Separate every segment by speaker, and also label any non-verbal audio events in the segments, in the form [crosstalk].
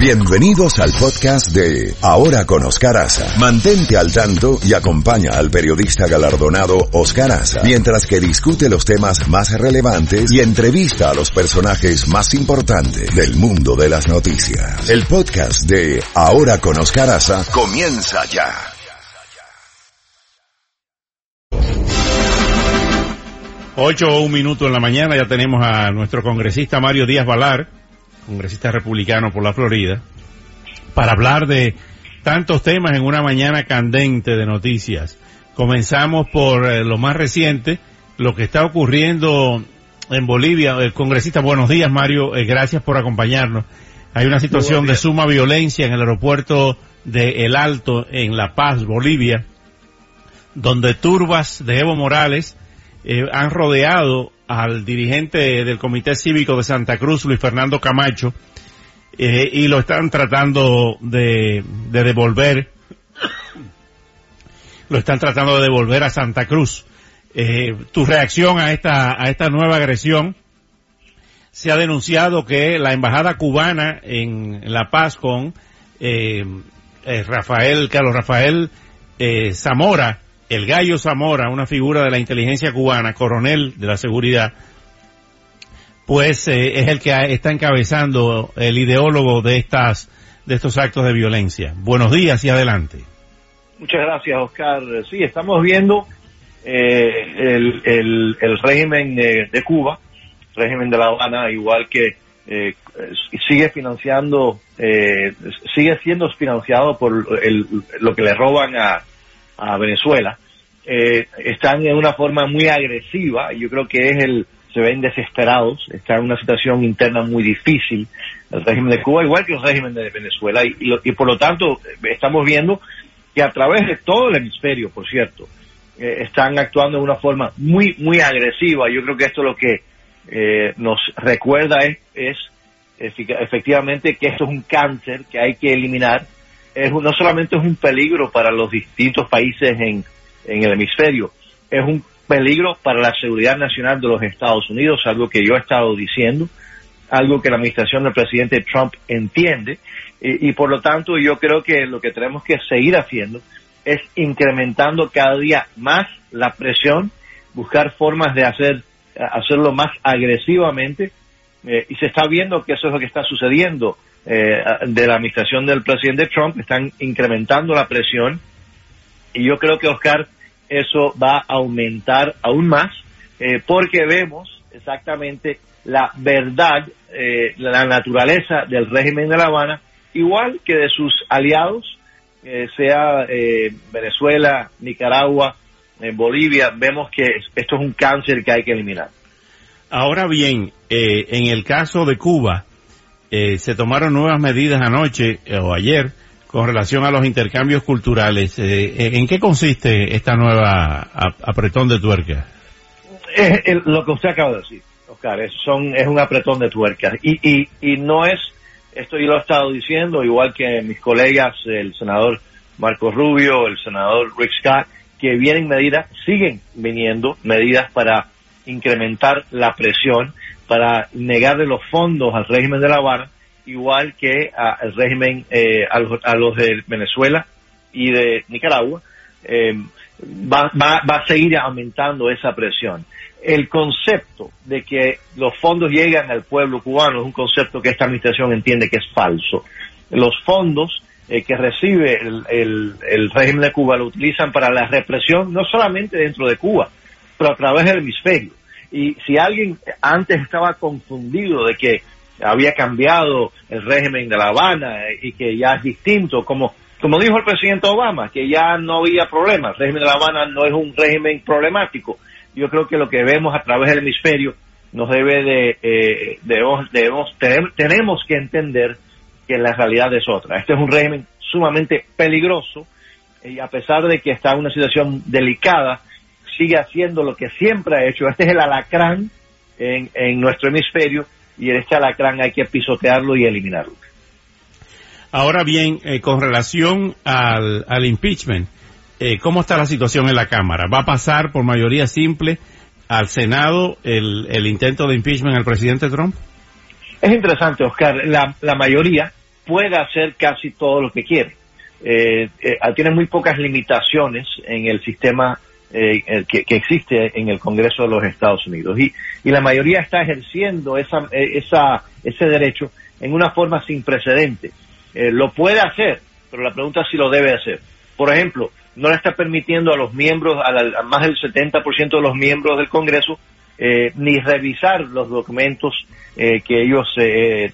Speaker 1: Bienvenidos al podcast de Ahora con Oscar Aza. Mantente al tanto y acompaña al periodista galardonado Oscar Aza mientras que discute los temas más relevantes y entrevista a los personajes más importantes del mundo de las noticias. El podcast de Ahora con Oscar Aza comienza ya.
Speaker 2: Ocho o un minuto en la mañana ya tenemos a nuestro congresista Mario Díaz Valar, congresista republicano por la Florida, para hablar de tantos temas en una mañana candente de noticias. Comenzamos por eh, lo más reciente, lo que está ocurriendo en Bolivia. El congresista, buenos días Mario, eh, gracias por acompañarnos. Hay una situación de suma violencia en el aeropuerto de El Alto, en La Paz, Bolivia, donde turbas de Evo Morales eh, han rodeado al dirigente del Comité Cívico de Santa Cruz, Luis Fernando Camacho, eh, y lo están tratando de, de devolver, lo están tratando de devolver a Santa Cruz. Eh, tu reacción a esta, a esta nueva agresión, se ha denunciado que la embajada cubana en La Paz con eh, eh, Rafael, Carlos Rafael Zamora, el gallo Zamora, una figura de la inteligencia cubana, coronel de la seguridad, pues eh, es el que está encabezando el ideólogo de estas de estos actos de violencia. Buenos días y adelante.
Speaker 3: Muchas gracias, Oscar. Sí, estamos viendo eh, el, el, el, régimen de, de, Cuba, régimen de La Habana, igual que eh, sigue financiando, eh, sigue siendo financiado por el, lo que le roban a, a Venezuela. Eh, están en una forma muy agresiva, yo creo que es el, se ven desesperados, está en una situación interna muy difícil el régimen de Cuba, igual que el régimen de Venezuela, y, lo, y por lo tanto estamos viendo que a través de todo el hemisferio, por cierto, eh, están actuando de una forma muy, muy agresiva. Yo creo que esto lo que eh, nos recuerda es, es, efectivamente que esto es un cáncer que hay que eliminar. Es, no solamente es un peligro para los distintos países en, en el hemisferio, es un peligro para la seguridad nacional de los Estados Unidos, algo que yo he estado diciendo, algo que la administración del presidente Trump entiende, y, por lo tanto yo creo que lo que tenemos que seguir haciendo es incrementando cada día más la presión, buscar formas de hacer hacerlo más agresivamente, eh, y se está viendo que eso es lo que está sucediendo eh, de la administración del presidente Trump, están incrementando la presión, y yo creo que Oscar, eso va a aumentar aún más, eh, porque vemos exactamente la verdad, eh, la naturaleza del régimen de La Habana, igual que de sus aliados, eh, sea eh, Venezuela, Nicaragua, Bolivia, vemos que esto es un cáncer que hay que eliminar.
Speaker 2: Ahora bien, en el caso de Cuba, se tomaron nuevas medidas anoche o ayer con relación a los intercambios culturales. ¿En qué consiste esta nueva apretón de tuerca?
Speaker 3: Lo que usted acaba de decir, Oscar, es, son, es un apretón de tuerca y, y, y no es esto yo lo he estado diciendo, igual que mis colegas, el senador Marco Rubio, el senador Rick Scott, que vienen medidas, siguen viniendo medidas para incrementar la presión, para negarle los fondos al régimen de La Habana, igual que al régimen, eh, a, los, a, los, de Venezuela y de Nicaragua, eh, va, a seguir aumentando esa presión el concepto de que los fondos llegan al pueblo cubano es un concepto que esta administración entiende que es falso. Los fondos eh, que recibe el, el, el, régimen de Cuba lo utilizan para la represión no solamente dentro de Cuba, pero a través del hemisferio. Y si alguien antes estaba confundido de que había cambiado el régimen de La Habana y que ya es distinto, como, como dijo el presidente Obama, que ya no había problema, el régimen de La Habana no es un régimen problemático yo creo que lo que vemos a través del hemisferio nos debe de, eh, debemos, debemos, tenemos, tenemos que entender que la realidad es otra. Este es un régimen sumamente peligroso y a pesar de que está en una situación delicada, sigue haciendo lo que siempre ha hecho. [laughs] Este es el alacrán en, en nuestro hemisferio y este alacrán hay que pisotearlo y eliminarlo.
Speaker 2: Ahora bien, eh, con relación al, al impeachment, eh, ¿cómo está la situación en la Cámara? ¿Va a pasar por mayoría simple al Senado el, el intento de impeachment al presidente Trump?
Speaker 3: Es interesante, Oscar. La, la mayoría puede hacer casi todo lo que quiere. Eh, tiene muy pocas limitaciones en el sistema eh, que, existe en el Congreso de los Estados Unidos y, y la mayoría está ejerciendo esa, esa, ese derecho en una forma sin precedentes. lo puede hacer, pero la pregunta es si lo debe hacer. Por ejemplo, no le está permitiendo a los miembros, a, más del 70% de los miembros del Congreso, ni revisar los documentos que ellos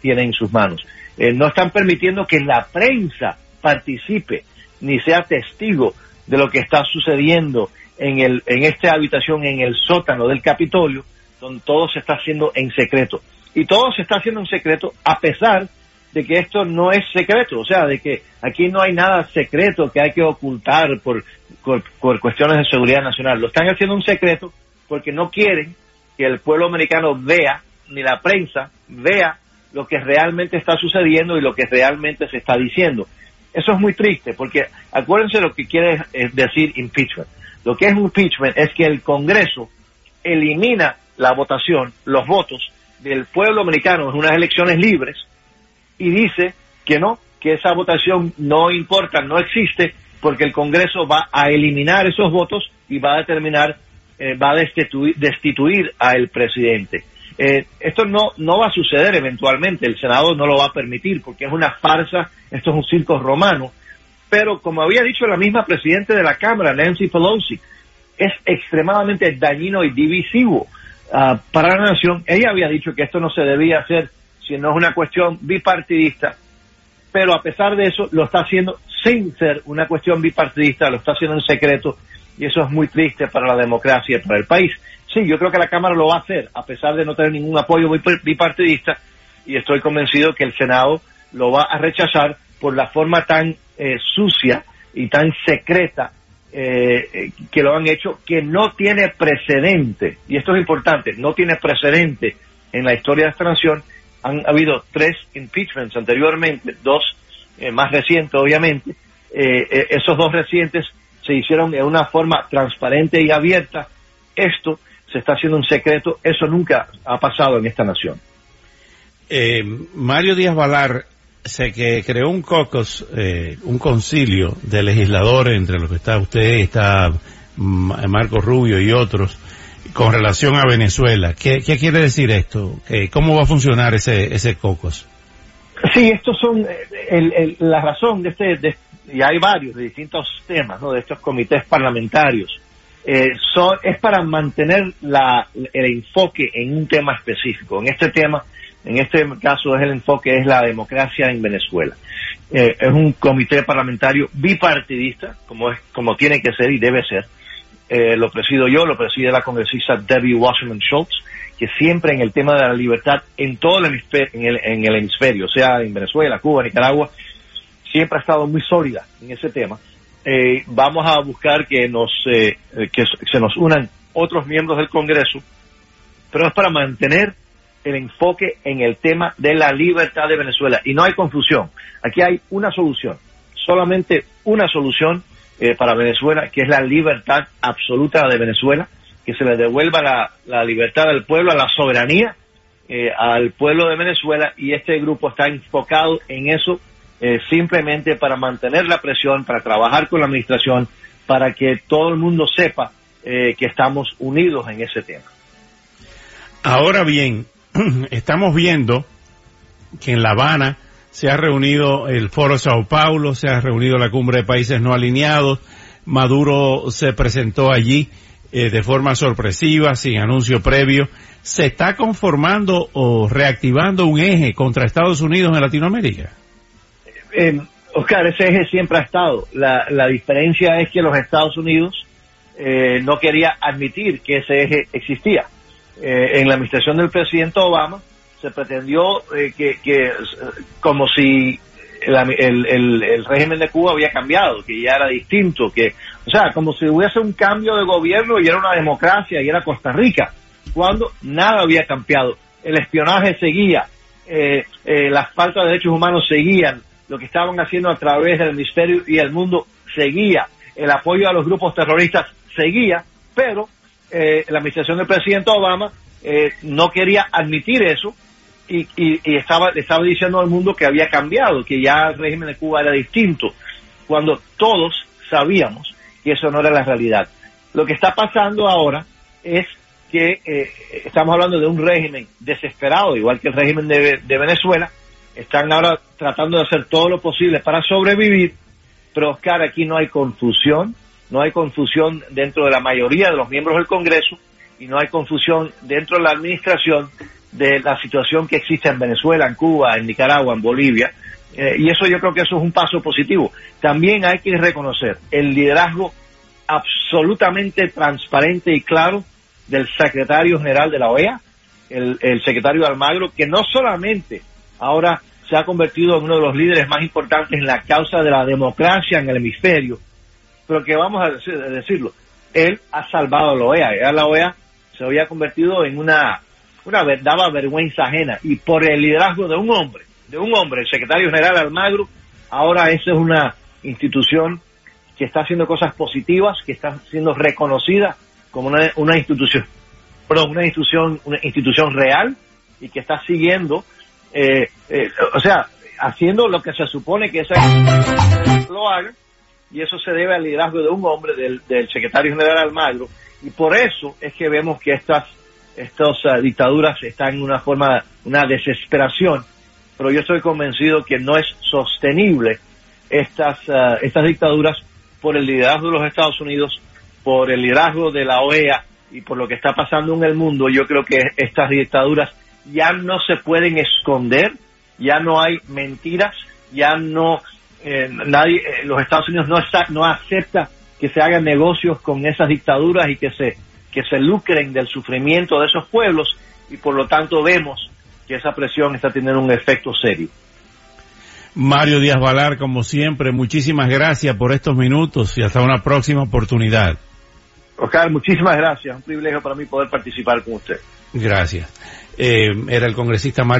Speaker 3: tienen en sus manos. no están permitiendo que la prensa participe ni sea testigo de lo que está sucediendo en, el, en esta habitación, en el sótano del Capitolio, donde todo se está haciendo en secreto. Y todo se está haciendo en secreto a pesar de que esto no es secreto, o sea, de que aquí no hay nada secreto que hay que ocultar por, por, cuestiones de seguridad nacional. Lo están haciendo en secreto porque no quieren que el pueblo americano vea, ni la prensa vea lo que realmente está sucediendo y lo que realmente se está diciendo. Eso es muy triste porque acuérdense lo que quiere eh, decir impeachment. Lo que es impeachment es que el Congreso elimina la votación, los votos del pueblo americano en unas elecciones libres y dice que no, que esa votación no importa, no existe, porque el Congreso va a eliminar esos votos y va a determinar, eh, va a destituir, destituir al presidente. Eh, esto no, no va a suceder eventualmente, el Senado no lo va a permitir porque es una farsa, esto es un circo romano, pero como había dicho la misma presidenta de la Cámara, Nancy Pelosi, es extremadamente dañino y divisivo ah, para la nación. Ella había dicho que esto no se debía hacer si no es una cuestión bipartidista, pero a pesar de eso lo está haciendo sin ser una cuestión bipartidista, lo está haciendo en secreto y eso es muy triste para la democracia y para el país. Sí, yo creo que la Cámara lo va a hacer, a pesar de no tener ningún apoyo bipartidista, y estoy convencido que el Senado lo va a rechazar por la forma tan eh, sucia y tan secreta eh, que lo han hecho, que no tiene precedente, y esto es importante, no tiene precedente en la historia de esta nación. Han habido tres impeachments anteriormente, dos eh, más recientes, obviamente. esos dos recientes se hicieron de una forma transparente y abierta. Esto se está haciendo un secreto, eso nunca ha pasado en esta nación.
Speaker 2: Eh, Mario Díaz Valar se que creó un caucus, eh, un concilio de legisladores entre los que está usted, está Marco Rubio y otros, con relación a Venezuela. ¿Qué, quiere decir esto? ¿Cómo va a funcionar ese, ese caucus?
Speaker 3: Sí, estos son eh, la razón de este, y hay varios de distintos temas, ¿no? De estos comités parlamentarios eh, son, es para mantener la, el enfoque en un tema específico. En este tema, en este caso es el enfoque es la democracia en Venezuela. Eh, es un comité parlamentario bipartidista, como es, como tiene que ser y debe ser. Eh, lo presido yo, lo preside la congresista Debbie Wasserman Schultz, que siempre en el tema de la libertad en todo el hemisferio, en el, hemisferio, sea, en Venezuela, Cuba, Nicaragua, siempre ha estado muy sólida en ese tema eh, vamos a buscar que nos que se nos unan otros miembros del Congreso, pero es para mantener el enfoque en el tema de la libertad de Venezuela. Y no hay confusión. Aquí hay una solución, solamente una solución eh, para Venezuela, que es la libertad absoluta de Venezuela, que se le devuelva la, libertad del pueblo, a la soberanía al pueblo de Venezuela, y este grupo está enfocado en eso eh, simplemente para mantener la presión, para trabajar con la administración, para que todo el mundo sepa eh, que estamos unidos en ese tema.
Speaker 2: Ahora bien, [clears throat] estamos viendo que en La Habana se ha reunido el Foro Sao Paulo, se ha reunido la Cumbre de Países No Alineados, Maduro se presentó allí eh, de forma sorpresiva, sin anuncio previo. ¿Se está conformando o reactivando un eje contra Estados Unidos en Latinoamérica?
Speaker 3: eh, Oscar, ese eje siempre ha estado. La, la diferencia es que los Estados Unidos eh, no quería admitir que ese eje existía. Eh, en la administración del presidente Obama se pretendió eh, que, que, como si el, el, el, régimen de Cuba había cambiado, que ya era distinto, que, o sea, como si hubiese un cambio de gobierno y era una democracia y era Costa Rica, cuando nada había cambiado. El espionaje seguía, eh, eh, las faltas de derechos humanos seguían, lo que estaban haciendo a través del ministerio y el mundo seguía, el apoyo a los grupos terroristas seguía, pero eh, la administración del presidente Obama eh, no quería admitir eso y, y, y estaba, estaba diciendo al mundo que había cambiado, que ya el régimen de Cuba era distinto, cuando todos sabíamos que eso no era la realidad. Lo que está pasando ahora es que eh, estamos hablando de un régimen desesperado, igual que el régimen de, de, Venezuela, están ahora tratando de hacer todo lo posible para sobrevivir, pero Oscar, aquí no hay confusión, no hay confusión dentro de la mayoría de los miembros del Congreso y no hay confusión dentro de la administración de la situación que existe en Venezuela, en Cuba, en Nicaragua, en Bolivia. Eh, y eso yo creo que eso es un paso positivo. También hay que reconocer el liderazgo absolutamente transparente y claro del secretario general de la OEA, el, el secretario Almagro, que no solamente ahora se ha convertido en uno de los líderes más importantes en la causa de la democracia en el hemisferio, pero que vamos a decirlo, él ha salvado a la OEA. la OEA se había convertido en una, una daba vergüenza ajena y por el liderazgo de un hombre, de un hombre, el secretario general Almagro, ahora esa es una institución que está haciendo cosas positivas, que está siendo reconocida como una, una institución, perdón, una institución, una institución real y que está siguiendo, eh, eh, o sea, haciendo lo que se supone que esa lo haga y eso se debe al liderazgo de un hombre, del, del secretario general Almagro, y por eso es que vemos que estas, estas uh, dictaduras están en una forma, una desesperación, pero yo estoy convencido que no es sostenible estas, uh, estas dictaduras por el liderazgo de los Estados Unidos, por el liderazgo de la OEA y por lo que está pasando en el mundo. Yo creo que estas dictaduras ya no se pueden esconder, ya no hay mentiras, ya no eh, nadie, eh, los Estados Unidos no, está, no acepta que se hagan negocios con esas dictaduras y que se, que se lucren del sufrimiento de esos pueblos y por lo tanto vemos que esa presión está teniendo un efecto serio.
Speaker 2: Mario Díaz Valar, como siempre, muchísimas gracias por estos minutos y hasta una próxima oportunidad.
Speaker 3: Oscar, muchísimas gracias. Un privilegio para mí poder participar con usted.
Speaker 2: Gracias. Eh, era el congresista Mario.